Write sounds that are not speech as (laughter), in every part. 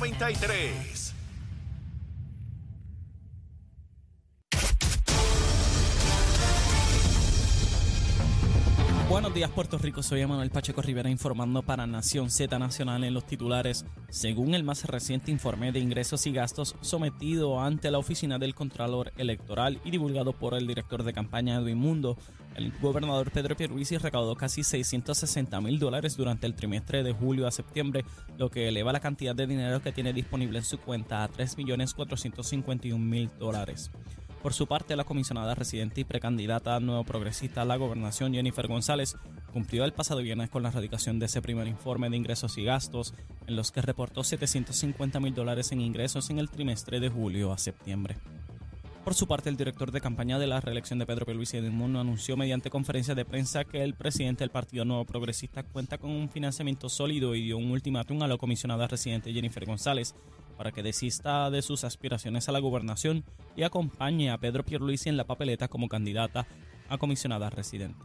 Z93. Buenos días Puerto Rico, soy Emanuel Pacheco Rivera informando para Nación Z Nacional en los titulares. Según el más reciente informe de ingresos y gastos sometido ante la Oficina del Contralor Electoral y divulgado por el director de campaña Edwin Mundo, el gobernador Pedro Pierluisi recaudó casi 660 mil dólares durante el trimestre de julio a septiembre, lo que eleva la cantidad de dinero que tiene disponible en su cuenta a 3.451.000 dólares. Por su parte, la comisionada residente y precandidata nuevo progresista a la gobernación, Jennifer González, cumplió el pasado viernes con la erradicación de ese primer informe de ingresos y gastos, en los que reportó 750 mil dólares en ingresos en el trimestre de julio a septiembre. Por su parte, el director de campaña de la reelección de Pedro Pierluisi Mundo anunció mediante conferencia de prensa que el presidente del Partido Nuevo Progresista cuenta con un financiamiento sólido y dio un ultimátum a la comisionada residente Jennifer González para que desista de sus aspiraciones a la gobernación y acompañe a Pedro Pierluisi en la papeleta como candidata a comisionada residente.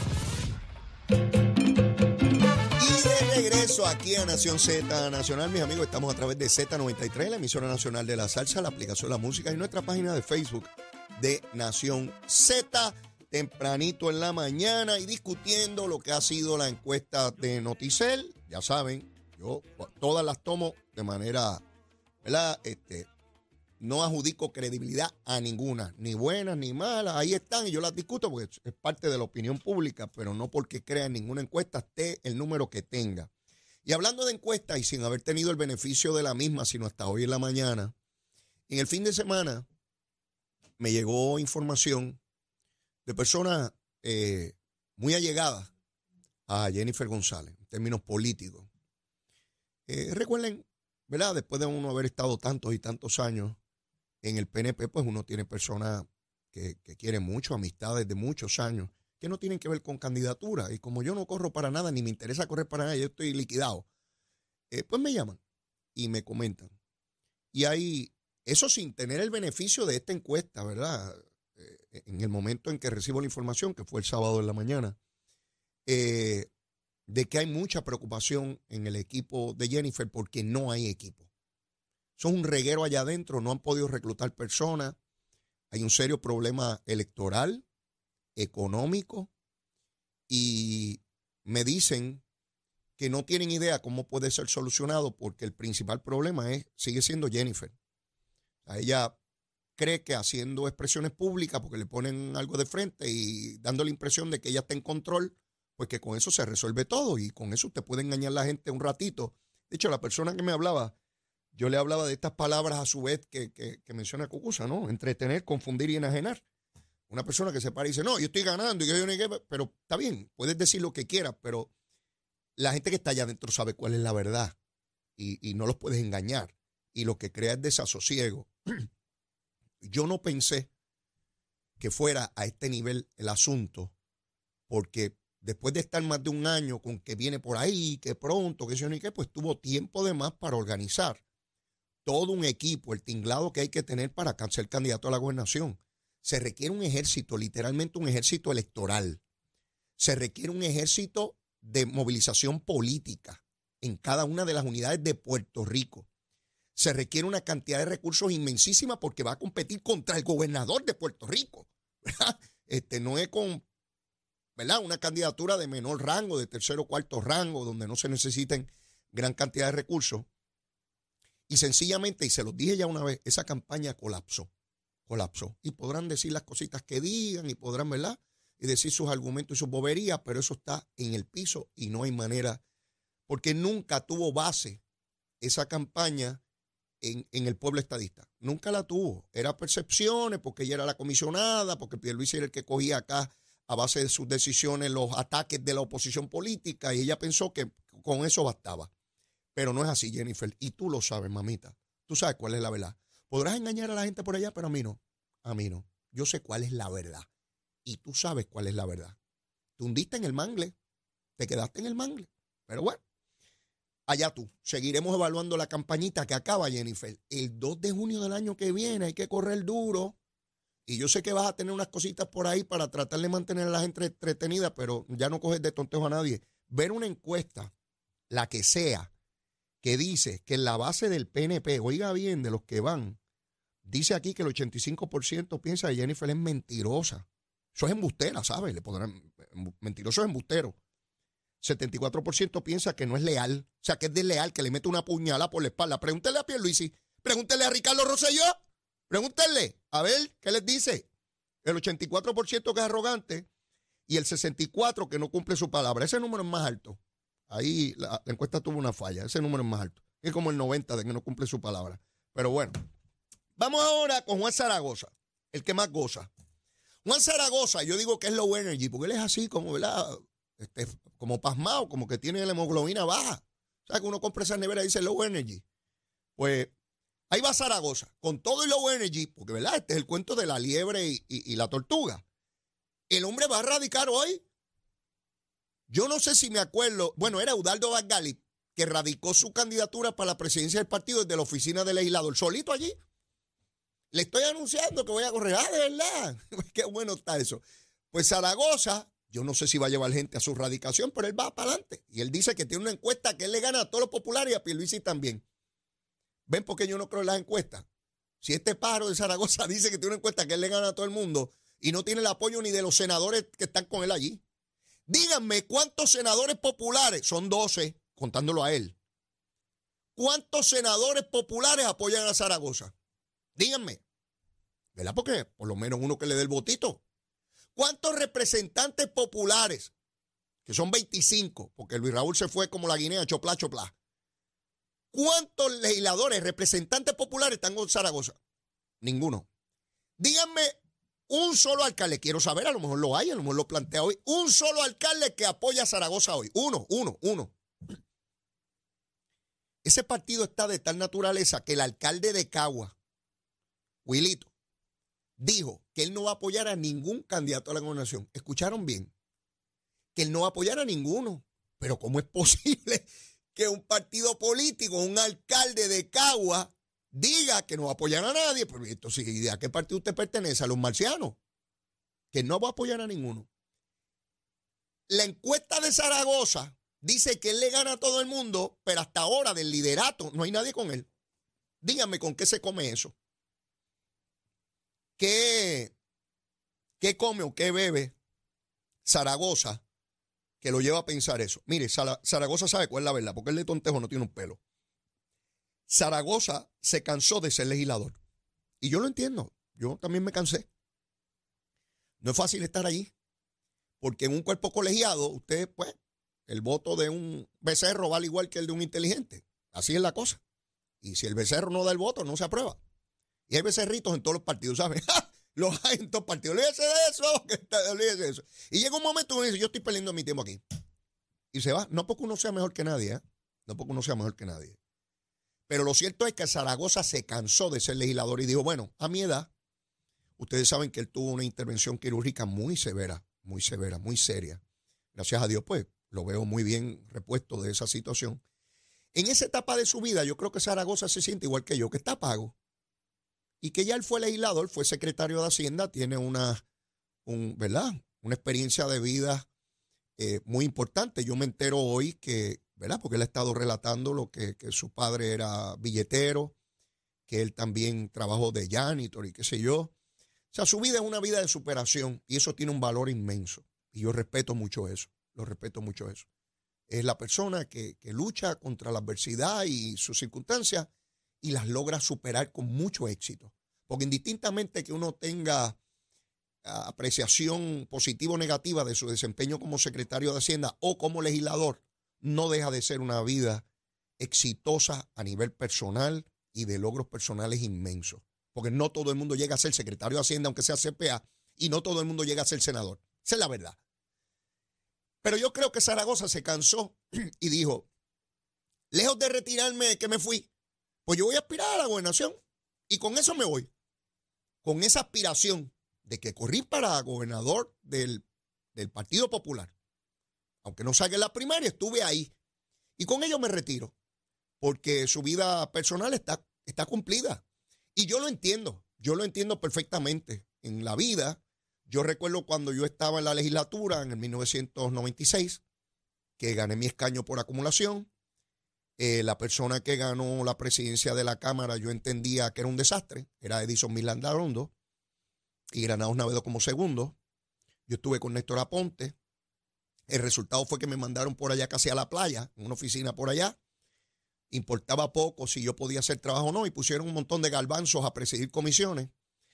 Regreso aquí a Nación Z Nacional, mis amigos, estamos a través de Z93, la emisora nacional de la salsa, la aplicación la música y nuestra página de Facebook de Nación Z, tempranito en la mañana y discutiendo lo que ha sido la encuesta de Noticel. Ya saben, yo todas las tomo de manera, ¿verdad? Este, no adjudico credibilidad a ninguna, ni buenas ni malas. Ahí están y yo las discuto porque es parte de la opinión pública, pero no porque crea en ninguna encuesta, esté el número que tenga. Y hablando de encuestas y sin haber tenido el beneficio de la misma, sino hasta hoy en la mañana, en el fin de semana me llegó información de personas eh, muy allegadas a Jennifer González, en términos políticos. Eh, recuerden, ¿verdad? Después de uno haber estado tantos y tantos años en el PNP, pues uno tiene personas que, quieren mucho, amistades de muchos años, que no tienen que ver con candidatura. Y como yo no corro para nada, ni me interesa correr para nada, yo estoy liquidado, eh, pues me llaman y me comentan. Y ahí, eso sin tener el beneficio de esta encuesta, ¿verdad? Eh, en el momento en que recibo la información, que fue el sábado en la mañana, eh, de que hay mucha preocupación en el equipo de Jennifer porque no hay equipo. Son un reguero allá adentro, no han podido reclutar personas, hay un serio problema electoral, económico, y me dicen que no tienen idea cómo puede ser solucionado porque el principal problema es, sigue siendo Jennifer. A ella cree que haciendo expresiones públicas, porque le ponen algo de frente y dando la impresión de que ella está en control, pues que con eso se resuelve todo y con eso usted puede engañar a la gente un ratito. De hecho, la persona que me hablaba, yo le hablaba de estas palabras a su vez que, menciona Cucusa, ¿no? Entretener, confundir y enajenar. Una persona que se para y dice, no, yo estoy ganando, yo, yo, pero está bien, puedes decir lo que quieras, pero la gente que está allá adentro sabe cuál es la verdad y, no los puedes engañar. Y lo que crea es desasosiego. (clears throat) Yo no pensé que fuera a este nivel el asunto, porque después de estar más de un año con que viene por ahí, que pronto, que se ni qué, pues tuvo tiempo de más para organizar todo un equipo, el tinglado que hay que tener para ser candidato a la gobernación. Se requiere un ejército, literalmente un ejército electoral. Se requiere un ejército de movilización política en cada una de las unidades de Puerto Rico se requiere una cantidad de recursos inmensísima porque va a competir contra el gobernador de Puerto Rico. (laughs) Este, no es con ¿verdad? una candidatura de menor rango, de tercero o cuarto rango, donde no se necesiten gran cantidad de recursos. Y sencillamente, y se los dije ya una vez, esa campaña colapsó. Colapsó. Y podrán decir las cositas que digan y podrán, ¿verdad? Y decir sus argumentos y sus boberías, pero eso está en el piso y no hay manera, porque nunca tuvo base esa campaña en, en, el pueblo estadista. Nunca la tuvo. Era percepciones porque ella era la comisionada, porque Pierluisi era el que cogía acá a base de sus decisiones los ataques de la oposición política y ella pensó que con eso bastaba. Pero no es así, Jennifer. Y tú lo sabes, mamita. Tú sabes cuál es la verdad. Podrás engañar a la gente por allá, pero a mí no. A mí no. yo sé cuál es la verdad. Y tú sabes cuál es la verdad. Te hundiste en el mangle, te quedaste en el mangle. Pero bueno, allá tú. Seguiremos evaluando la campañita que acaba, Jennifer. El 2 de junio del año que viene hay que correr duro. Y yo sé que vas a tener unas cositas por ahí para tratar de mantener a la gente entretenida, pero ya no coges de tontejo a nadie. Ver una encuesta, la que sea, que dice que en la base del PNP, oiga bien, de los que van, dice aquí que el 85% piensa que Jennifer es mentirosa. Eso es embustera, ¿sabes? Le podrán, mentiroso es embustero. 74% piensa que no es leal, o sea, que es desleal, que le mete una puñalada por la espalda. Pregúntele a Pierluisi, pregúntele a Ricardo Rosselló, pregúntele, a ver, ¿qué les dice? El 84% que es arrogante y el 64% que no cumple su palabra. Ese número es más alto. Ahí la, encuesta tuvo una falla, ese número es más alto. Es como el 90% de que no cumple su palabra. Pero bueno, vamos ahora con Juan Zaragoza, el que más goza. Juan Zaragoza, yo digo que es low energy, porque él es así como, ¿verdad? Este, como pasmado, como que tiene la hemoglobina baja. O sea, que uno compra esa nevera y dice low energy. Pues ahí va Zaragoza, con todo el low energy, porque verdad, este es el cuento de la liebre y, la tortuga. El hombre va a radicar hoy. Yo no sé si me acuerdo, bueno, era Eudaldo Vargali, que radicó su candidatura para la presidencia del partido desde la oficina del legislador, solito allí. Le estoy anunciando que voy a correr. Ah, de verdad. (laughs) Qué bueno está eso. Pues Zaragoza yo no sé si va a llevar gente a su radicación, pero él va para adelante. Y él dice que tiene una encuesta que él le gana a todos los populares y a Pierluisi también. ¿Ven por qué yo no creo en las encuestas? Si este pájaro de Zaragoza (laughs) dice que tiene una encuesta que él le gana a todo el mundo y no tiene el apoyo ni de los senadores que están con él allí. Díganme cuántos senadores populares, son 12, contándolo a él. ¿Cuántos senadores populares apoyan a Zaragoza? Díganme. ¿Verdad? Porque por lo menos uno que le dé el votito. ¿Cuántos representantes populares? Que son 25, porque Luis Raúl se fue como la guinea, chopla, chopla. ¿Cuántos legisladores, representantes populares están en Zaragoza? Ninguno. Díganme un solo alcalde, quiero saber, a lo mejor lo hay, a lo mejor lo plantea hoy, un solo alcalde que apoya a Zaragoza hoy. Uno, uno, uno. Ese partido está de tal naturaleza que el alcalde de Cagua, Wilito, dijo que él no va a apoyar a ningún candidato a la gobernación. ¿Escucharon bien? Que él no va a apoyar a ninguno. Pero ¿cómo es (laughs) posible que un partido político, un alcalde de Cagua, diga que no va a apoyar a nadie? Pero esto sí, ¿a qué partido usted pertenece? ¿A los marcianos? Que no va a apoyar a ninguno. La encuesta de Zaragoza dice que él le gana a todo el mundo, pero hasta ahora del liderato no hay nadie con él. Díganme con qué se come eso. ¿Qué, qué come o qué bebe Zaragoza que lo lleva a pensar eso? Mire, Zaragoza sabe cuál es la verdad, porque el de tontejo no tiene un pelo. Zaragoza se cansó de ser legislador. Y yo lo entiendo, yo también me cansé. No es fácil estar allí, porque en un cuerpo colegiado, usted, pues, el voto de un becerro vale igual que el de un inteligente. Así es la cosa. Y si el becerro no da el voto, no se aprueba. Y hay becerritos en todos los partidos, ¿sabes? (laughs) los hay en todos los partidos. Olvídese de eso, (laughs) olvídese de eso. Y llega un momento uno dice, yo estoy perdiendo mi tiempo aquí. Y se va. No porque uno sea mejor que nadie, ¿eh? No porque uno sea mejor que nadie. Pero lo cierto es que Zaragoza se cansó de ser legislador y dijo, bueno, a mi edad, ustedes saben que él tuvo una intervención quirúrgica muy severa, muy severa, muy seria. Gracias a Dios, pues, lo veo muy bien repuesto de esa situación. En esa etapa de su vida, yo creo que Zaragoza se siente igual que yo, que está pago y que ya él fue legislador, fue secretario de Hacienda, tiene una, ¿verdad? una experiencia de vida eh, muy importante. Yo me entero hoy que, ¿verdad? Porque él ha estado relatando lo que, que su padre era billetero, que él también trabajó de janitor y qué sé yo. O sea, su vida es una vida de superación y eso tiene un valor inmenso. Y yo respeto mucho eso, lo respeto mucho eso. Es la persona que, que lucha contra la adversidad y sus circunstancias y las logra superar con mucho éxito. Porque indistintamente que uno tenga ah, apreciación positiva o negativa de su desempeño como secretario de Hacienda o como legislador, no deja de ser una vida exitosa a nivel personal y de logros personales inmensos. Porque no todo el mundo llega a ser secretario de Hacienda, aunque sea CPA, y no todo el mundo llega a ser senador. Esa es la verdad. Pero yo creo que Zaragoza se cansó y dijo, lejos de retirarme que me fui, pues yo voy a aspirar a la gobernación y con eso me voy. Con esa aspiración de que corrí para gobernador del, del Partido Popular. Aunque no en la primaria, estuve ahí. Y con ello me retiro, porque su vida personal está, está cumplida. Y yo lo entiendo, yo lo entiendo perfectamente. En la vida, yo recuerdo cuando yo estaba en la legislatura en el 1996, que gané mi escaño por acumulación. Eh, la persona que ganó la presidencia de la Cámara, yo entendía que era un desastre, era Edison Milandarondo, y Granados Navedo como segundo. Yo estuve con Néstor Aponte. El resultado fue que me mandaron por allá casi a la playa, en una oficina por allá. Importaba poco si yo podía hacer trabajo o no, y pusieron un montón de galbanzos a presidir comisiones.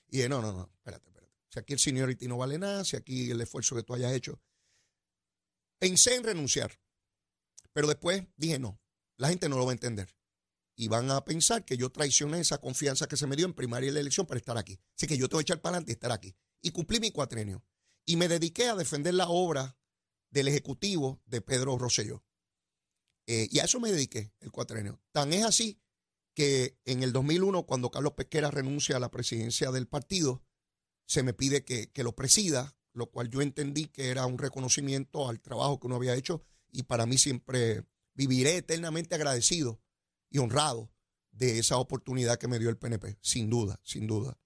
Y dije, no, no, no, espérate, espérate. Si aquí el seniority no vale nada, si aquí el esfuerzo que tú hayas hecho. Pensé en renunciar, pero después dije, no, la gente no lo va a entender. Y van a pensar que yo traicioné esa confianza que se me dio en primaria y la elección para estar aquí. Así que yo tengo que echar para adelante y estar aquí. Y cumplí mi cuatrenio. Y me dediqué a defender la obra del Ejecutivo de Pedro Rosselló. Eh, y a eso me dediqué el cuatrenio. Tan es así que en el 2001, cuando Carlos Pesquera renuncia a la presidencia del partido, se me pide que, que lo presida, lo cual yo entendí que era un reconocimiento al trabajo que uno había hecho y para mí siempre viviré eternamente agradecido y honrado de esa oportunidad que me dio el PNP, sin duda, sin duda.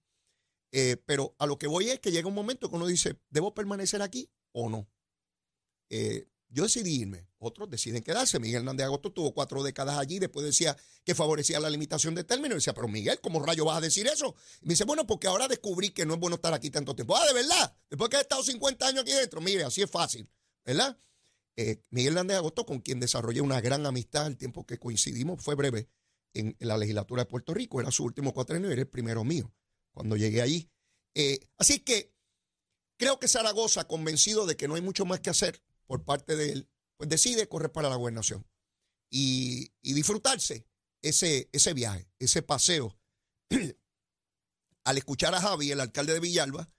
Eh, pero a lo que voy es que llega un momento que uno dice, ¿debo permanecer aquí o no? Eh, yo decidí irme, otros deciden quedarse. Miguel Hernández Agosto tuvo cuatro décadas allí, después decía que favorecía la limitación de términos. Y decía, pero Miguel, ¿cómo rayo vas a decir eso? Y me dice, bueno, porque ahora descubrí que no es bueno estar aquí tanto tiempo. Ah, de verdad, después que he estado 50 años aquí dentro, mire, así es fácil, ¿verdad? Eh, Miguel Hernández Agosto, con quien desarrollé una gran amistad, el tiempo que coincidimos fue breve en, la legislatura de Puerto Rico, era su último cuatrenio y era el primero mío cuando llegué allí. Eh, así que creo que Zaragoza, convencido de que no hay mucho más que hacer por parte de él, pues decide correr para la gobernación y, disfrutarse ese, ese viaje, ese paseo. (clears throat) Al escuchar a Javi, el alcalde de Villalba,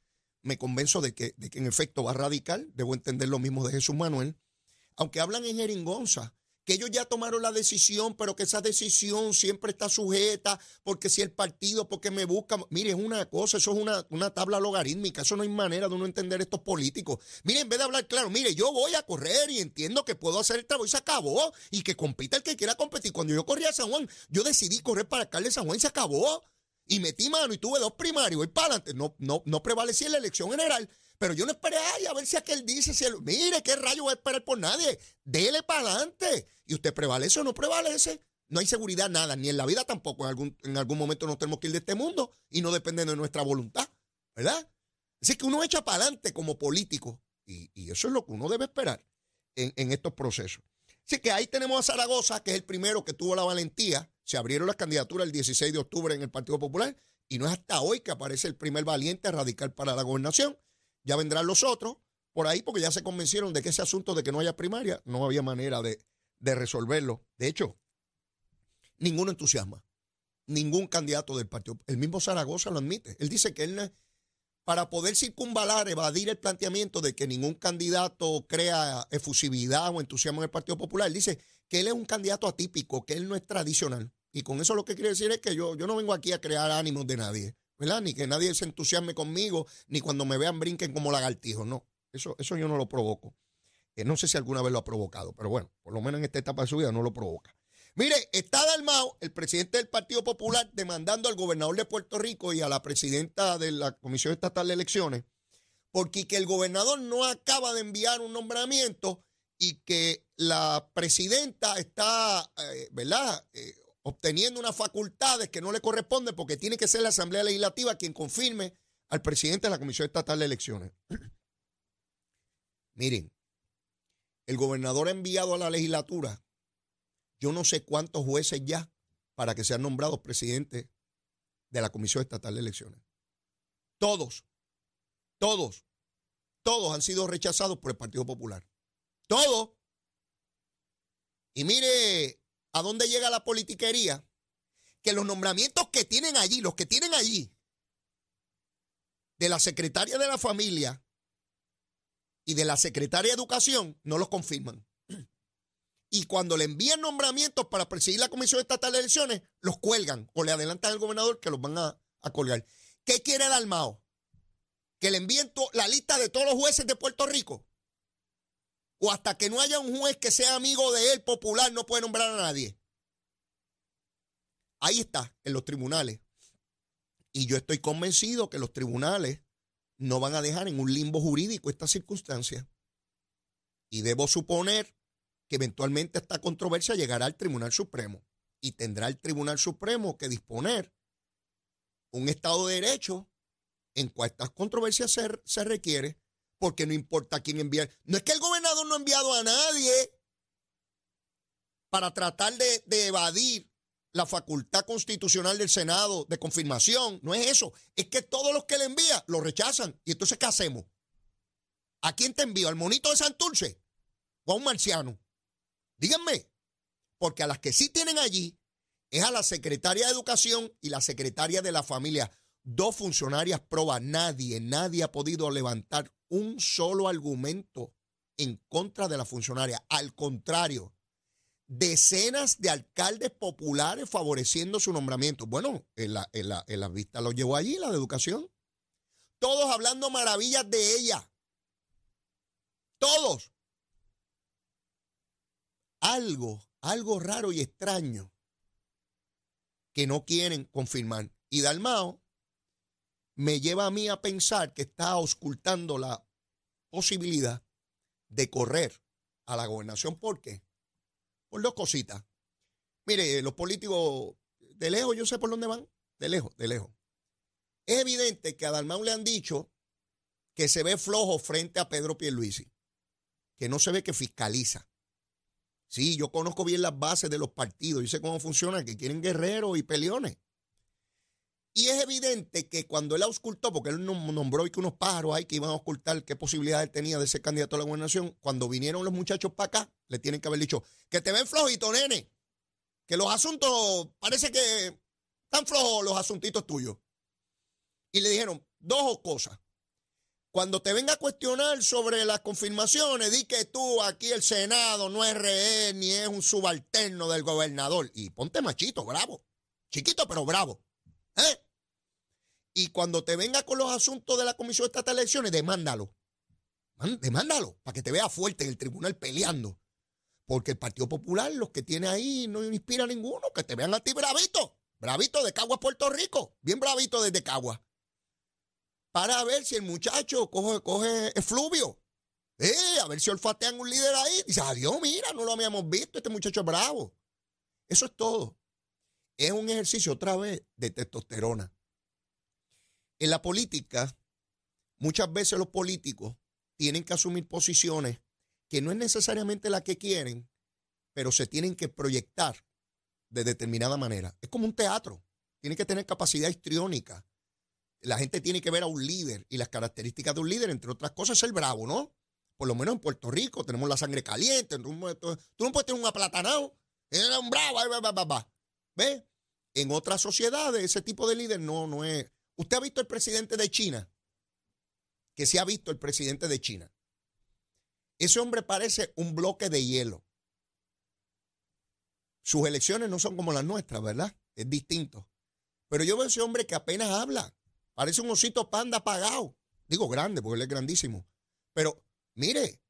me convenzo de que, de que en efecto va radical, debo entender lo mismo de Jesús Manuel, aunque hablan en jeringonza, que ellos ya tomaron la decisión, pero que esa decisión siempre está sujeta, porque si el partido, porque me busca, mire, es una cosa, eso es una, una, tabla logarítmica, eso no hay manera de uno entender estos políticos. Mire, en vez de hablar claro, mire, yo voy a correr y entiendo que puedo hacer el trabajo y se acabó, y que compita el que quiera competir. Cuando yo corría a San Juan, yo decidí correr para alcalde de San Juan y se acabó. Y metí mano y tuve dos primarios, voy para adelante. No, no, no prevalecí en la elección general, pero yo no esperé a ver si aquel dice, si mire, ¿qué rayo voy a esperar por nadie? Dele para adelante. Y usted prevalece o no prevalece. No hay seguridad nada, ni en la vida tampoco. En algún, en algún momento nos tenemos que ir de este mundo y no depende de nuestra voluntad, ¿verdad? Así que uno echa para adelante como político y, eso es lo que uno debe esperar en, en estos procesos. Así que ahí tenemos a Zaragoza, que es el primero que tuvo la valentía. Se abrieron las candidaturas el 16 de octubre en el Partido Popular y no es hasta hoy que aparece el primer valiente radical para la gobernación. Ya vendrán los otros por ahí porque ya se convencieron de que ese asunto de que no haya primaria no había manera de, resolverlo. De hecho, ninguno entusiasma. Ningún candidato del partido. El mismo Zaragoza lo admite. Él dice que él, para poder circunvalar, evadir el planteamiento de que ningún candidato crea efusividad o entusiasmo en el Partido Popular, él dice que él es un candidato atípico, que él no es tradicional. Y con eso lo que quiere decir es que yo, yo no vengo aquí a crear ánimos de nadie. ¿Verdad? Ni que nadie se entusiasme conmigo, ni cuando me vean brinquen como lagartijos, no. Eso, eso yo no lo provoco. Eh, no sé si alguna vez lo ha provocado, pero bueno, por lo menos en esta etapa de su vida no lo provoca. Mire, está Dalmao, el presidente del Partido Popular, demandando al gobernador de Puerto Rico y a la presidenta de la Comisión Estatal de Elecciones, porque que el gobernador no acaba de enviar un nombramiento y que la presidenta está, eh, ¿verdad?, eh, obteniendo unas facultades que no le corresponden porque tiene que ser la Asamblea Legislativa quien confirme al presidente de la Comisión Estatal de Elecciones. (clears throat) Miren, el gobernador ha enviado a la legislatura yo no sé cuántos jueces ya para que sean nombrados presidentes de la Comisión Estatal de Elecciones. Todos, todos, todos han sido rechazados por el Partido Popular. Todos. Y mire, ¿A dónde llega la politiquería? Que los nombramientos que tienen allí, los que tienen allí, de la secretaria de la familia y de la secretaria de educación, no los confirman. Y cuando le envían nombramientos para presidir la Comisión Estatal de Elecciones, los cuelgan o le adelantan al gobernador que los van a, colgar. ¿Qué quiere Dalmao? que le envíen la lista de todos los jueces de Puerto Rico. O hasta que no haya un juez que sea amigo de él, popular, no puede nombrar a nadie. Ahí está, en los tribunales. Y yo estoy convencido que los tribunales no van a dejar en un limbo jurídico esta circunstancia. Y debo suponer que eventualmente esta controversia llegará al Tribunal Supremo y tendrá el Tribunal Supremo que disponer un Estado de Derecho en cual estas controversias se, se requiere, porque no importa quién envíe. No es que el gobernador no ha enviado a nadie para tratar de, evadir la facultad constitucional del Senado de confirmación. No es eso. Es que todos los que le envía lo rechazan. Y entonces, ¿qué hacemos? ¿A quién te envío? ¿Al monito de Santurce? ¿O a un marciano? Díganme. Porque a las que sí tienen allí es a la secretaria de Educación y la secretaria de la Familia. Dos funcionarias probas. Nadie, nadie ha podido levantar un solo argumento en contra de la funcionaria. Al contrario, decenas de alcaldes populares favoreciendo su nombramiento. Bueno, en la, en la, en vista lo llevó allí, la de educación. Todos hablando maravillas de ella. Todos. Algo, algo raro y extraño que no quieren confirmar. Y Dalmao me lleva a mí a pensar que está auscultando la posibilidad de correr a la gobernación. ¿Por qué? Por dos cositas. Mire, los políticos, de lejos, yo sé por dónde van. De lejos, de lejos. Es evidente que a Dalmau le han dicho que se ve flojo frente a Pedro Pierluisi, que no se ve que fiscaliza. Sí, yo conozco bien las bases de los partidos, yo sé cómo funciona, que quieren guerreros y peleones. Y es evidente que cuando él auscultó, porque él nombró que unos pájaros hay que iban a ocultar qué posibilidades tenía de ser candidato a la gobernación, cuando vinieron los muchachos para acá, le tienen que haber dicho, que te ven flojito, nene, que los asuntos, parece que están flojos los asuntitos tuyos. Y le dijeron dos cosas. Cuando te venga a cuestionar sobre las confirmaciones, di que tú aquí el Senado no es rehén ni es un subalterno del gobernador. Y ponte machito, bravo. Chiquito, pero bravo. ¿Eh? Y cuando te venga con los asuntos de la Comisión Estatal de Elecciones, demándalo. Demándalo para que te vea fuerte en el tribunal peleando. Porque el Partido Popular, los que tiene ahí, no inspira a ninguno. Que te vean a ti bravito. Bravito de Caguas, Puerto Rico. Bien bravito desde Caguas. Para ver si el muchacho coge, coge efluvio. Eh, a ver si olfatean un líder ahí. Dice, adiós, mira, no lo habíamos visto. Este muchacho es bravo. Eso es todo. Es un ejercicio otra vez de testosterona. En la política, muchas veces los políticos tienen que asumir posiciones que no es necesariamente la que quieren, pero se tienen que proyectar de determinada manera. Es como un teatro. Tiene que tener capacidad histriónica. La gente tiene que ver a un líder y las características de un líder, entre otras cosas, es el bravo, ¿no? Por lo menos en Puerto Rico tenemos la sangre caliente. Tú no puedes tener un aplatanado. Un bravo. ¿Ves? En otras sociedades ese tipo de líder no, no es, ¿Usted ha visto el presidente de China? Que se ha visto el presidente de China. Ese hombre parece un bloque de hielo. Sus elecciones no son como las nuestras, ¿verdad? Es distinto. Pero yo veo a ese hombre que apenas habla. Parece un osito panda apagado. Digo grande, porque él es grandísimo. Pero mire,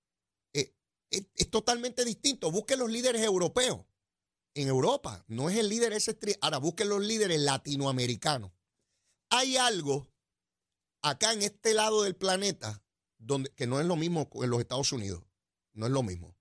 eh, es, totalmente distinto. Busque los líderes europeos. En Europa, no es el líder ese. Ahora busque los líderes latinoamericanos hay algo acá en este lado del planeta donde, que no es lo mismo en los Estados Unidos, no es lo mismo.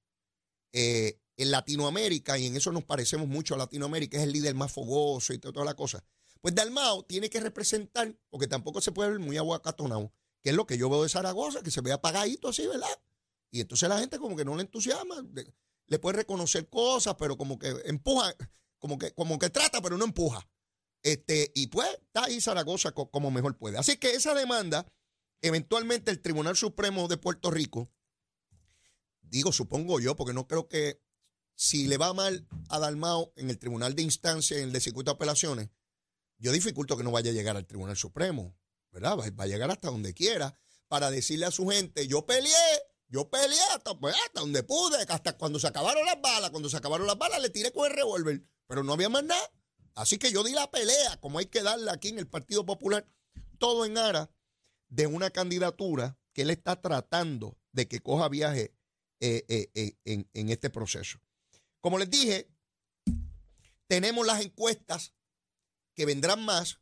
Eh, en Latinoamérica, y en eso nos parecemos mucho a Latinoamérica, es el líder más fogoso y toda la cosa. Pues Dalmao tiene que representar, porque tampoco se puede ver muy aguacatonado, que es lo que yo veo de Zaragoza, que se ve apagadito así, ¿verdad? Y entonces la gente como que no le entusiasma, le puede reconocer cosas, pero como que empuja, como que, como que trata, pero no empuja. Este, y pues está ahí Zaragoza como mejor puede. Así que esa demanda, eventualmente el Tribunal Supremo de Puerto Rico, digo, supongo yo, porque no creo que si le va mal a Dalmao en el Tribunal de Instancia, en el de circuito de apelaciones, yo dificulto que no vaya a llegar al Tribunal Supremo, ¿verdad? Va, a llegar hasta donde quiera para decirle a su gente, yo peleé, yo peleé hasta, pues, hasta donde pude, hasta cuando se acabaron las balas, cuando se acabaron las balas le tiré con el revólver, pero no había más nada. Así que yo di la pelea, como hay que darle aquí en el Partido Popular, todo en aras de una candidatura que él está tratando de que coja viaje eh, eh, eh, en, en este proceso. Como les dije, tenemos las encuestas que vendrán más.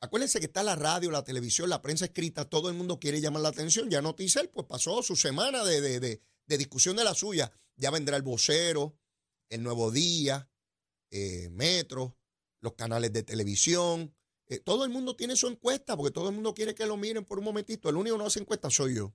Acuérdense que está la radio, la televisión, la prensa escrita, todo el mundo quiere llamar la atención. Ya Noticel, pues pasó su semana de, de, de, de discusión de la suya. Ya vendrá el vocero, el nuevo día, Metro, los canales de televisión. todo el mundo tiene su encuesta porque todo el mundo quiere que lo miren por un momentito. El único que no hace encuesta soy yo.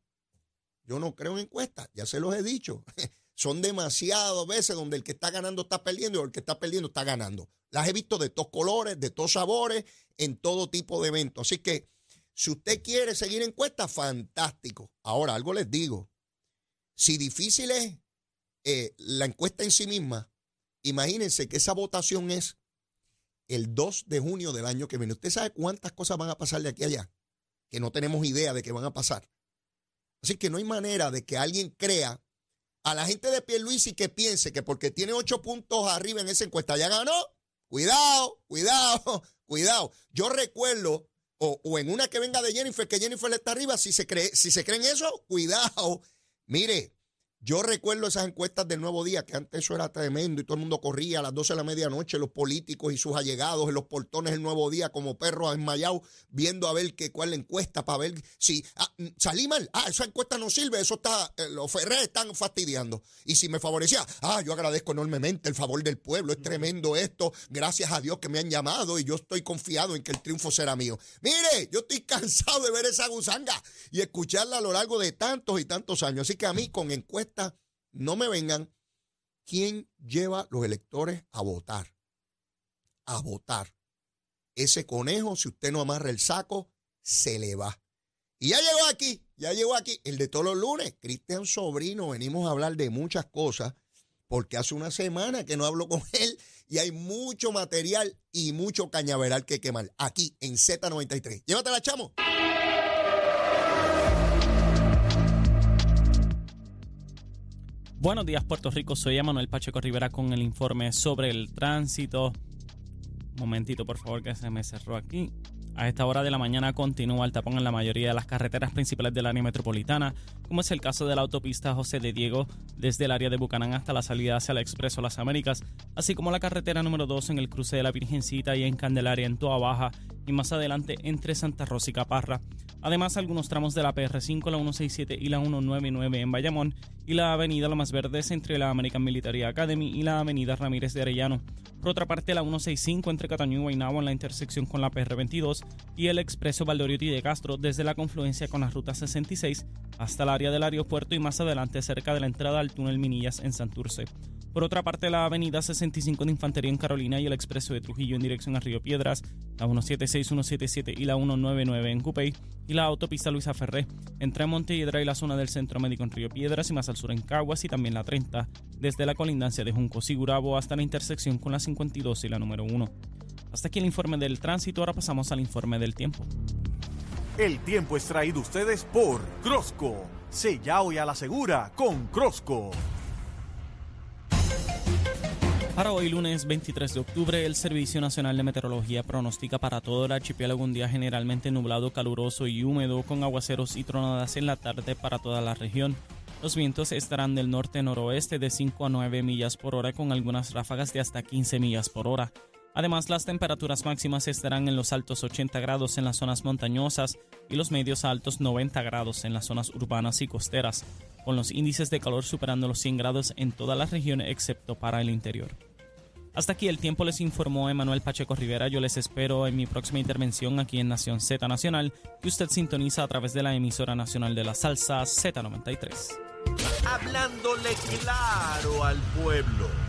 Yo no creo en encuestas, ya se los he dicho. (laughs) Son demasiadas veces donde el que está ganando está perdiendo y el que está perdiendo está ganando. Las he visto de todos colores, de todos sabores, en todo tipo de eventos. Así que si usted quiere seguir encuestas, fantástico. Ahora, algo les digo. Si difícil es eh, la encuesta en sí misma, imagínense que esa votación es el 2 de junio del año que viene. ¿Usted sabe cuántas cosas van a pasar de aquí allá? Que no tenemos idea de qué van a pasar. Así que no hay manera de que alguien crea a la gente de Pierluisi que piense que porque tiene ocho puntos arriba en esa encuesta ya ganó. Cuidado, cuidado, (laughs) cuidado. Yo recuerdo, o, en una que venga de Jennifer, que Jennifer está arriba, si se cree, si se creen eso, cuidado. Mire, yo recuerdo esas encuestas del Nuevo Día, que antes eso era tremendo y todo el mundo corría a las 12 de la medianoche, los políticos y sus allegados en los portones del Nuevo Día como perros enmayados, viendo a ver qué, cuál la encuesta para ver si ah, mm, salí mal. Ah, esa encuesta no sirve, eso está, eh, los Ferrer están fastidiando. Y si me favorecía, ah, yo agradezco enormemente el favor del pueblo, es tremendo esto, gracias a Dios que me han llamado y yo estoy confiado en que el triunfo será mío. Mire, yo estoy (laughs) cansado de ver esa gusanga y escucharla a lo largo de tantos y tantos años. Así que a mí con encuestas no me vengan. ¿Quién lleva los electores a votar? A votar. Ese conejo, si usted no amarra el saco, se le va. Y ya llegó aquí, ya llegó aquí, el de todos los lunes, Cristian Sobrino, venimos a hablar de muchas cosas, porque hace una semana que no hablo con (laughs) él y hay mucho material y mucho cañaveral que quemar aquí en Z93. Llévatela, chamo. Buenos días Puerto Rico, soy Emanuel Pacheco Rivera con el informe sobre el tránsito. momentito por favor que se me cerró aquí. A esta hora de la mañana continúa el tapón en la mayoría de las carreteras principales del área metropolitana, como es el caso de la autopista José de Diego desde el área de Bucanán hasta la salida hacia el Expreso Las Américas, así como la carretera número 2 en el cruce de la Virgencita y en Candelaria en Toa Baja y más adelante entre Santa Rosa y Caparra. Además, algunos tramos de la PR5, la 167 y la 199 en Bayamón y la avenida Lomas Verdes entre la American Military Academy y la avenida Ramírez de Arellano. Por otra parte, la 165 entre Cataño y Guaynabo en la intersección con la PR22 y el expreso Valdoriotti de Castro desde la confluencia con la ruta 66 hasta el área del aeropuerto y más adelante cerca de la entrada al túnel Minillas en Santurce. Por otra parte, la avenida 65 de Infantería en Carolina y el expreso de Trujillo en dirección a Río Piedras, la 176, 177 y la 199 en Cupey y la autopista Luisa Ferré entre Montehiedra y la zona del Centro Médico en Río Piedras y más al sur en Caguas y también la 30 desde la colindancia de Junco Sigurabo hasta la intersección con la 52 y la número 1. Hasta aquí el informe del tránsito, ahora pasamos al informe del tiempo. El tiempo es traído ustedes por Crosco. Sella hoy a la segura con Crosco. Para hoy, lunes 23 de octubre, el Servicio Nacional de Meteorología pronostica para todo el archipiélago un día generalmente nublado, caluroso y húmedo, con aguaceros y tronadas en la tarde para toda la región. Los vientos estarán del norte-noroeste de 5 a 9 millas por hora, con algunas ráfagas de hasta 15 millas por hora. Además, las temperaturas máximas estarán en los altos 80 grados en las zonas montañosas y los medios altos 90 grados en las zonas urbanas y costeras, con los índices de calor superando los 100 grados en toda la región excepto para el interior. Hasta aquí el tiempo les informó Emanuel Pacheco Rivera. Yo les espero en mi próxima intervención aquí en Nación Z Nacional, que usted sintoniza a través de la emisora nacional de la salsa Z93. Hablándole claro al pueblo.